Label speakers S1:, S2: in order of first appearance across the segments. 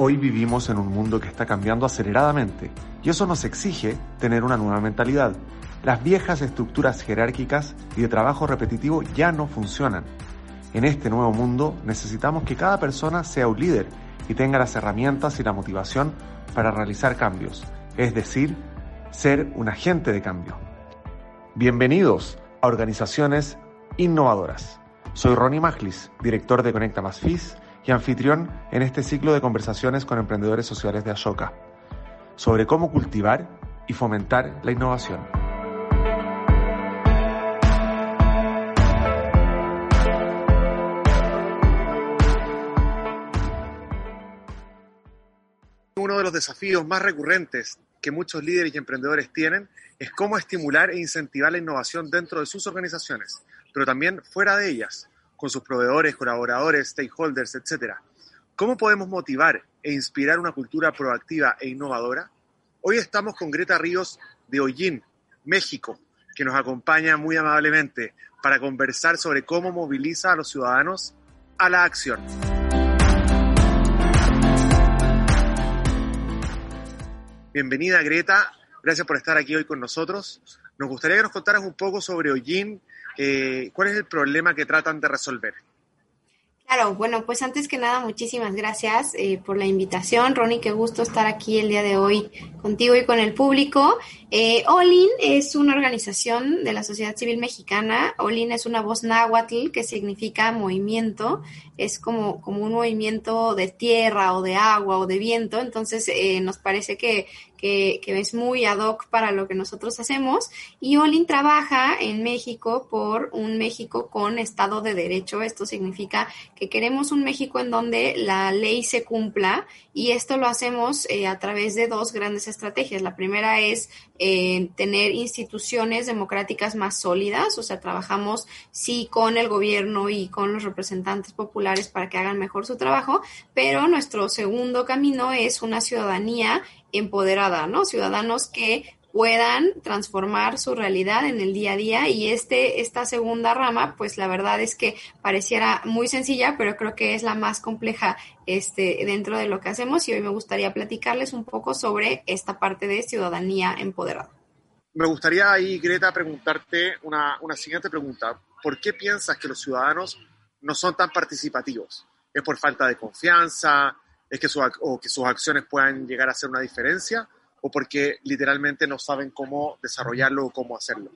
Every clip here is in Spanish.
S1: Hoy vivimos en un mundo que está cambiando aceleradamente y eso nos exige tener una nueva mentalidad. Las viejas estructuras jerárquicas y de trabajo repetitivo ya no funcionan. En este nuevo mundo necesitamos que cada persona sea un líder y tenga las herramientas y la motivación para realizar cambios, es decir, ser un agente de cambio. Bienvenidos a Organizaciones Innovadoras. Soy Ronnie Maglis, director de Conecta Más FIS y anfitrión en este ciclo de conversaciones con emprendedores sociales de Ashoka sobre cómo cultivar y fomentar la innovación.
S2: Uno de los desafíos más recurrentes que muchos líderes y emprendedores tienen es cómo estimular e incentivar la innovación dentro de sus organizaciones, pero también fuera de ellas con sus proveedores, colaboradores, stakeholders, etc. ¿Cómo podemos motivar e inspirar una cultura proactiva e innovadora? Hoy estamos con Greta Ríos de Hollín, México, que nos acompaña muy amablemente para conversar sobre cómo moviliza a los ciudadanos a la acción. Bienvenida Greta, gracias por estar aquí hoy con nosotros. Nos gustaría que nos contaras un poco sobre Hollín eh, ¿cuál es el problema que tratan de resolver?
S3: Claro, bueno, pues antes que nada, muchísimas gracias eh, por la invitación. Ronnie, qué gusto estar aquí el día de hoy contigo y con el público. Eh, Olin es una organización de la sociedad civil mexicana. Olin es una voz náhuatl que significa movimiento. Es como, como un movimiento de tierra o de agua o de viento. Entonces, eh, nos parece que que, es muy ad hoc para lo que nosotros hacemos. Y Olin trabaja en México por un México con Estado de Derecho. Esto significa que queremos un México en donde la ley se cumpla y esto lo hacemos eh, a través de dos grandes estrategias. La primera es eh, tener instituciones democráticas más sólidas, o sea, trabajamos sí con el gobierno y con los representantes populares para que hagan mejor su trabajo, pero nuestro segundo camino es una ciudadanía empoderada, ¿no? Ciudadanos que puedan transformar su realidad en el día a día y este esta segunda rama pues la verdad es que pareciera muy sencilla pero creo que es la más compleja este dentro de lo que hacemos y hoy me gustaría platicarles un poco sobre esta parte de ciudadanía empoderada.
S2: Me gustaría ahí Greta preguntarte una, una siguiente pregunta ¿por qué piensas que los ciudadanos no son tan participativos? ¿Es por falta de confianza? Es que, o que sus acciones puedan llegar a hacer una diferencia o porque literalmente no saben cómo desarrollarlo o cómo hacerlo?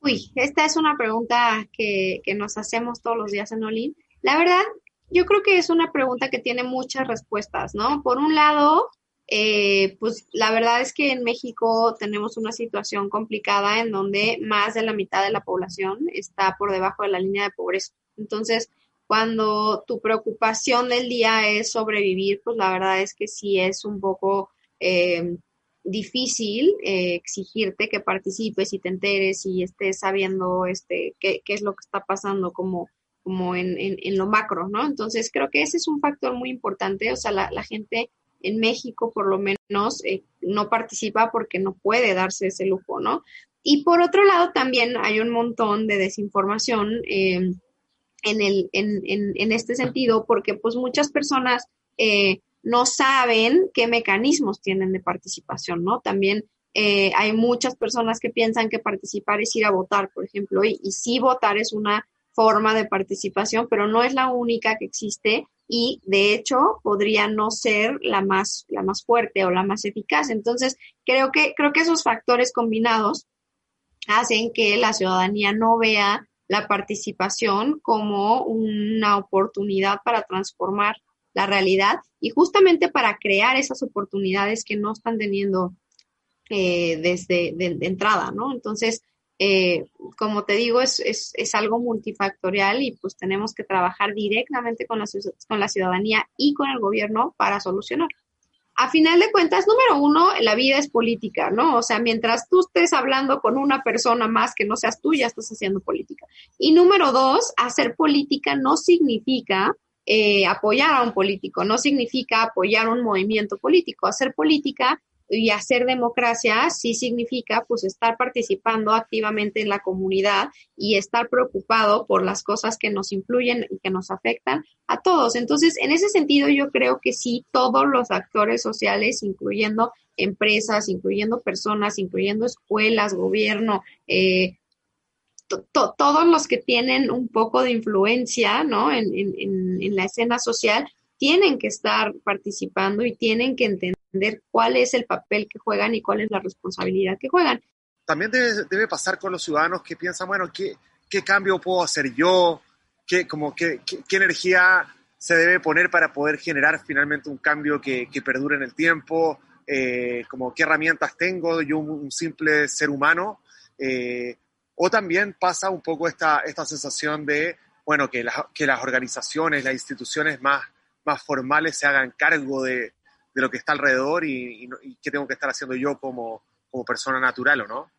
S3: Uy, esta es una pregunta que, que nos hacemos todos los días en Olin. La verdad, yo creo que es una pregunta que tiene muchas respuestas, ¿no? Por un lado, eh, pues la verdad es que en México tenemos una situación complicada en donde más de la mitad de la población está por debajo de la línea de pobreza. Entonces, cuando tu preocupación del día es sobrevivir, pues la verdad es que sí es un poco eh, difícil eh, exigirte que participes y te enteres y estés sabiendo este, qué, qué es lo que está pasando como, como en, en, lo macro, ¿no? Entonces creo que ese es un factor muy importante, o sea, la, la gente en México por lo menos eh, no participa porque no puede darse ese lujo, ¿no? Y por otro lado también hay un montón de desinformación en, el, en, en, en este sentido, porque pues muchas personas eh, no saben qué mecanismos tienen de participación, ¿no? También eh, hay muchas personas que piensan que participar es ir a votar, por ejemplo, y, y sí votar es una forma de participación, pero no es la única que existe y de hecho podría no ser la más, la más fuerte o la más eficaz. Entonces, creo que, creo que esos factores combinados hacen que la ciudadanía no vea la participación como una oportunidad para transformar la realidad y justamente para crear esas oportunidades que no están teniendo eh, desde de, entrada, ¿no? Entonces, eh, como te digo, es, es, es, algo multifactorial y pues tenemos que trabajar directamente con la, con la ciudadanía y con el gobierno para solucionar. A final de cuentas, número uno, la vida es política, ¿no? O sea, mientras tú estés hablando con una persona más que no seas tú, ya estás haciendo política. Y número dos, hacer política no significa eh, apoyar a un político, no significa apoyar un movimiento político. Hacer política y hacer democracia sí significa pues estar participando activamente en la comunidad y estar preocupado por las cosas que nos influyen y que nos afectan a todos. Entonces, en ese sentido, yo creo que sí, todos los actores sociales, incluyendo empresas, incluyendo personas, incluyendo escuelas, gobierno, eh, todos los que tienen un poco de influencia ¿no? en, en la escena social tienen que estar participando y tienen que entender cuál es el papel que juegan y cuál es la responsabilidad que juegan.
S2: También debe, pasar con los ciudadanos que piensan, bueno, ¿qué, qué cambio puedo hacer yo? ¿Qué, como, qué, qué, energía se debe poner para poder generar finalmente un cambio que, que perdure en el tiempo? Eh, como qué herramientas tengo yo, un, simple ser humano. Eh, o también pasa un poco esta, esta sensación de, bueno, que, que las organizaciones, las instituciones más más formales se hagan cargo de, de lo que está alrededor y, y, qué tengo que estar haciendo yo como, como persona natural o no.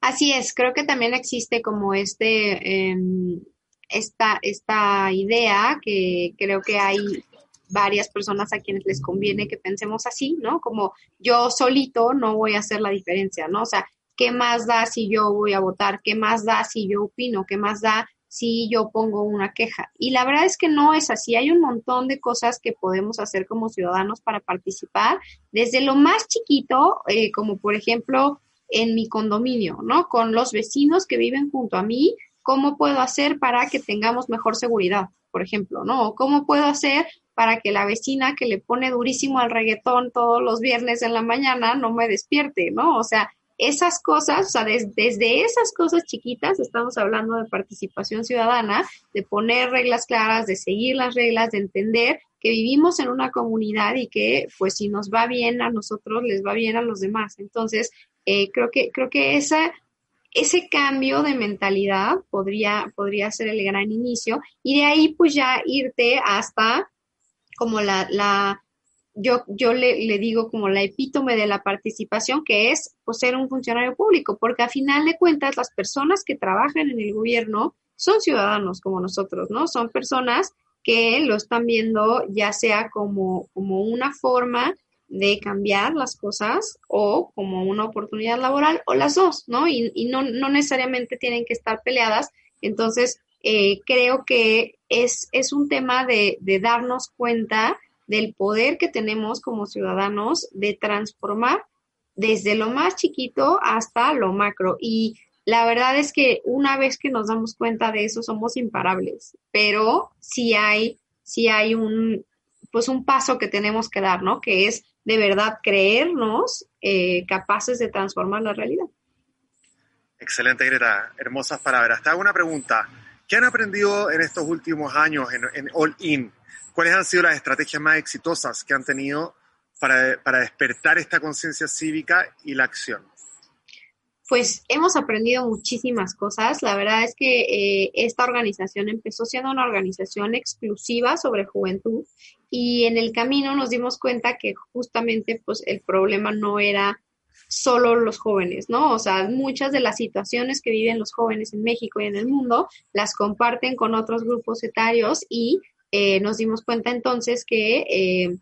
S3: Así es, creo que también existe como este, em, esta, esta idea que creo que hay varias personas a quienes les conviene que pensemos así, ¿no? Como yo solito no voy a hacer la diferencia, ¿no? O sea, ¿qué más da si yo voy a votar? ¿Qué más da si yo opino? ¿Qué más da si yo pongo una queja. Y la verdad es que no es así. Hay un montón de cosas que podemos hacer como ciudadanos para participar, desde lo más chiquito, eh, como por ejemplo en mi condominio, ¿no? Con los vecinos que viven junto a mí, ¿cómo puedo hacer para que tengamos mejor seguridad, por ejemplo, ¿no? ¿Cómo puedo hacer para que la vecina que le pone durísimo al reggaetón todos los viernes en la mañana no me despierte, ¿no? O sea, esas cosas, o sea, desde esas cosas chiquitas, estamos hablando de participación ciudadana, de poner reglas claras, de seguir las reglas, de entender que vivimos en una comunidad y que, pues, si nos va bien a nosotros, les va bien a los demás. Entonces, eh, creo que, creo que esa, ese cambio de mentalidad podría, podría ser el gran inicio y de ahí, pues, ya irte hasta como la, la yo, yo le, le, digo como la epítome de la participación, que es pues, ser un funcionario público, porque a final de cuentas las personas que trabajan en el gobierno son ciudadanos como nosotros, ¿no? Son personas que lo están viendo ya sea como, como una forma de cambiar las cosas o como una oportunidad laboral o las dos, ¿no? Y, y no, no necesariamente tienen que estar peleadas. Entonces, eh, creo que es, es un tema de, de darnos cuenta del poder que tenemos como ciudadanos de transformar desde lo más chiquito hasta lo macro. Y la verdad es que una vez que nos damos cuenta de eso, somos imparables, pero sí hay, sí hay un, pues un paso que tenemos que dar, ¿no? Que es de verdad creernos eh, capaces de transformar la realidad.
S2: Excelente, Greta. Hermosas palabras. Te hago una pregunta. ¿Qué han aprendido en estos últimos años en, en All In? ¿Cuáles han sido las estrategias más exitosas que han tenido para, despertar esta conciencia cívica y la acción?
S3: Pues hemos aprendido muchísimas cosas. La verdad es que eh, esta organización empezó siendo una organización exclusiva sobre juventud y en el camino nos dimos cuenta que justamente pues el problema no era solo los jóvenes, ¿no? O sea, muchas de las situaciones que viven los jóvenes en México y en el mundo las comparten con otros grupos etarios y eh, nos dimos cuenta entonces que eh,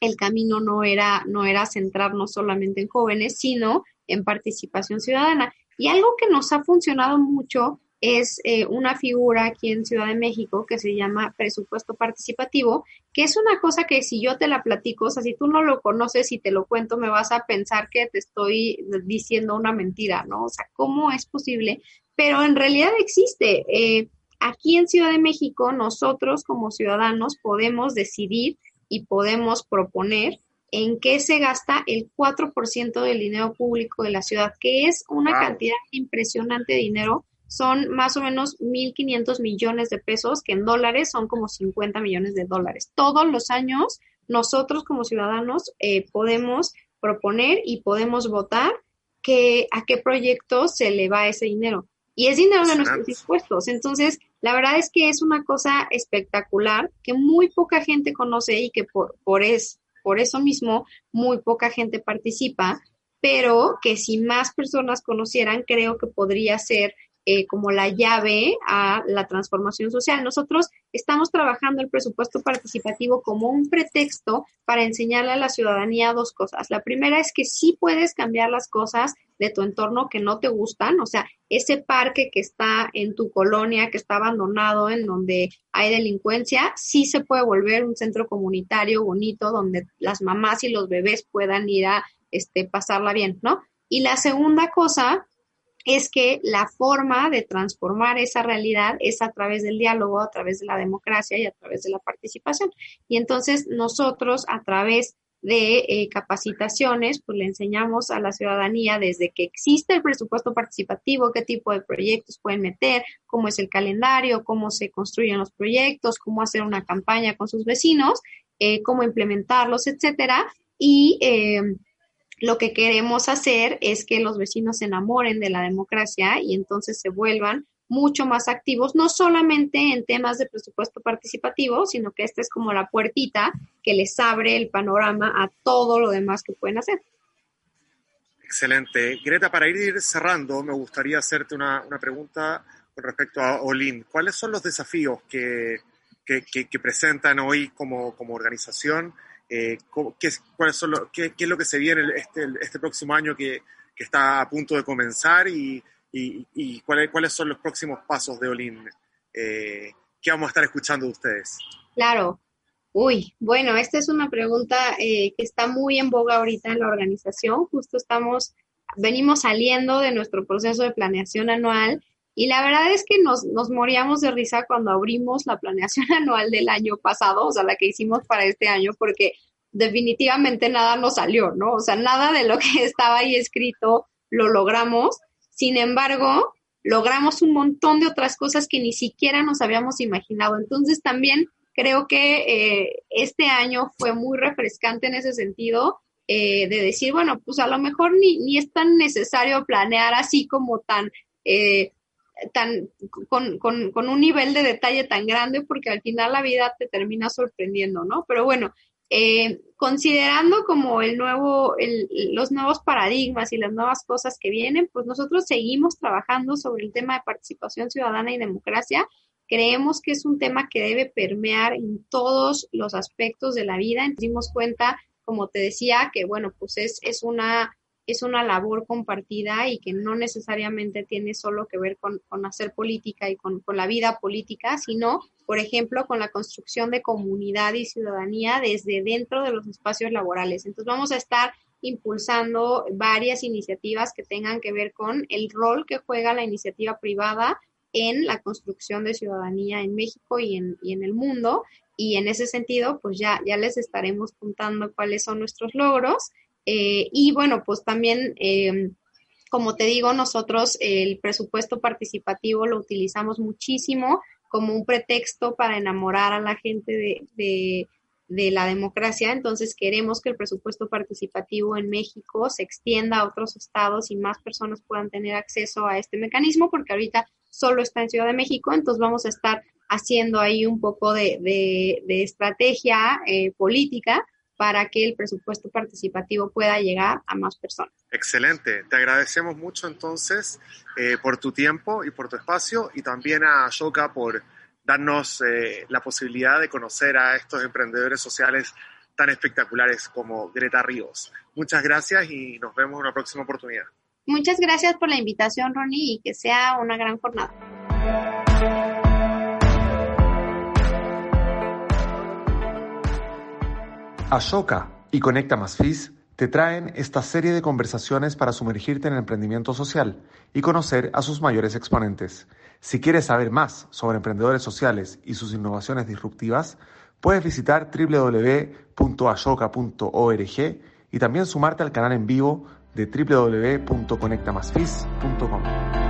S3: el camino no era, no era centrarnos solamente en jóvenes, sino en participación ciudadana. Y algo que nos ha funcionado mucho es eh, una figura aquí en Ciudad de México que se llama presupuesto participativo, que es una cosa que si yo te la platico, o sea, si tú no lo conoces y te lo cuento, me vas a pensar que te estoy diciendo una mentira, ¿no? O sea, ¿cómo es posible? Pero en realidad existe. Eh, Aquí en Ciudad de México, nosotros como ciudadanos podemos decidir y podemos proponer en qué se gasta el 4% del dinero público de la ciudad, que es una cantidad impresionante de dinero. Son más o menos 1.500 millones de pesos, que en dólares son como 50 millones de dólares. Todos los años nosotros como ciudadanos eh, podemos proponer y podemos votar que, a qué proyecto se le va ese dinero. Y es dinero de nuestros impuestos. Entonces, la verdad es que es una cosa espectacular que muy poca gente conoce y que por, por, es, por eso mismo muy poca gente participa, pero que si más personas conocieran, creo que podría ser eh, como la llave a la transformación social. Nosotros estamos trabajando el presupuesto participativo como un pretexto para enseñarle a la ciudadanía dos cosas. La primera es que sí puedes cambiar las cosas de tu entorno que no te gustan, o sea, ese parque que está en tu colonia, que está abandonado, en donde hay delincuencia, sí se puede volver un centro comunitario bonito donde las mamás y los bebés puedan ir a este, pasarla bien, ¿no? Y la segunda cosa es que la forma de transformar esa realidad es a través del diálogo, a través de la democracia y a través de la participación. Y entonces nosotros a través de eh, capacitaciones, pues le enseñamos a la ciudadanía desde que existe el presupuesto participativo, qué tipo de proyectos pueden meter, cómo es el calendario, cómo se construyen los proyectos, cómo hacer una campaña con sus vecinos, eh, cómo implementarlos, etcétera. Y eh, lo que queremos hacer es que los vecinos se enamoren de la democracia y entonces se vuelvan mucho más activos, no solamente en temas de presupuesto participativo, sino que esta es como la puertita que les abre el panorama a todo lo demás que pueden hacer.
S2: Excelente. Greta, para ir cerrando, me gustaría hacerte una, pregunta con respecto a Olin. ¿Cuáles son los desafíos que, que, presentan hoy como, como organización eh, qué, son qué, es lo que se viene este, este próximo año que, está a punto de comenzar y, cuáles, cuáles son los próximos pasos de Olin eh, que vamos a estar escuchando de ustedes.
S3: Claro. Uy, bueno, esta es una pregunta eh, que está muy en boga ahorita en la organización. Justo estamos, venimos saliendo de nuestro proceso de planeación anual y la verdad es que nos, nos moríamos de risa cuando abrimos la planeación anual del año pasado, o sea, la que hicimos para este año, porque definitivamente nada nos salió, ¿no? O sea, nada de lo que estaba ahí escrito lo logramos. Sin embargo, logramos un montón de otras cosas que ni siquiera nos habíamos imaginado. Entonces, también creo que eh, este año fue muy refrescante en ese sentido. Eh, de decir, bueno, pues a lo mejor ni, ni es tan necesario planear así como tan eh, tan, con, con, con, un nivel de detalle tan grande porque al final la vida te termina sorprendiendo, ¿no? Pero bueno, eh, considerando como el nuevo, los nuevos paradigmas y las nuevas cosas que vienen, pues nosotros seguimos trabajando sobre el tema de participación ciudadana y democracia. Creemos que es un tema que debe permear en todos los aspectos de la vida. Nos dimos cuenta, como te decía, que bueno, pues es, es una es una labor compartida y que no necesariamente tiene solo que ver con, hacer política y con, la vida política, sino, por ejemplo, con la construcción de comunidad y ciudadanía desde dentro de los espacios laborales. Entonces vamos a estar impulsando varias iniciativas que tengan que ver con el rol que juega la iniciativa privada en la construcción de ciudadanía en México y en, y en el mundo. Y en ese sentido, pues ya, ya les estaremos contando cuáles son nuestros logros eh, y bueno, pues también, em, como te digo, nosotros el presupuesto participativo lo utilizamos muchísimo como un pretexto para enamorar a la gente de, de, la democracia. Entonces queremos que el presupuesto participativo en México se extienda a otros estados y más personas puedan tener acceso a este mecanismo, porque ahorita solo está en Ciudad de México, entonces vamos a estar haciendo ahí un poco de, de estrategia eh, política para que el presupuesto participativo pueda llegar a más personas.
S2: Excelente. Te agradecemos mucho entonces eh, por tu tiempo y por tu espacio y también a Shoka por darnos eh, la posibilidad de conocer a estos emprendedores sociales tan espectaculares como Greta Ríos. Muchas gracias y nos vemos en una próxima oportunidad.
S3: Muchas gracias por la invitación, Ronnie, y que sea una gran jornada.
S1: Ashoka y Conecta Más FIS te traen esta serie de conversaciones para sumergirte en el emprendimiento social y conocer a sus mayores exponentes. Si quieres saber más sobre emprendedores sociales y sus innovaciones disruptivas, puedes visitar www.ashoka.org y también sumarte al canal en vivo de www.conectamasfis.com.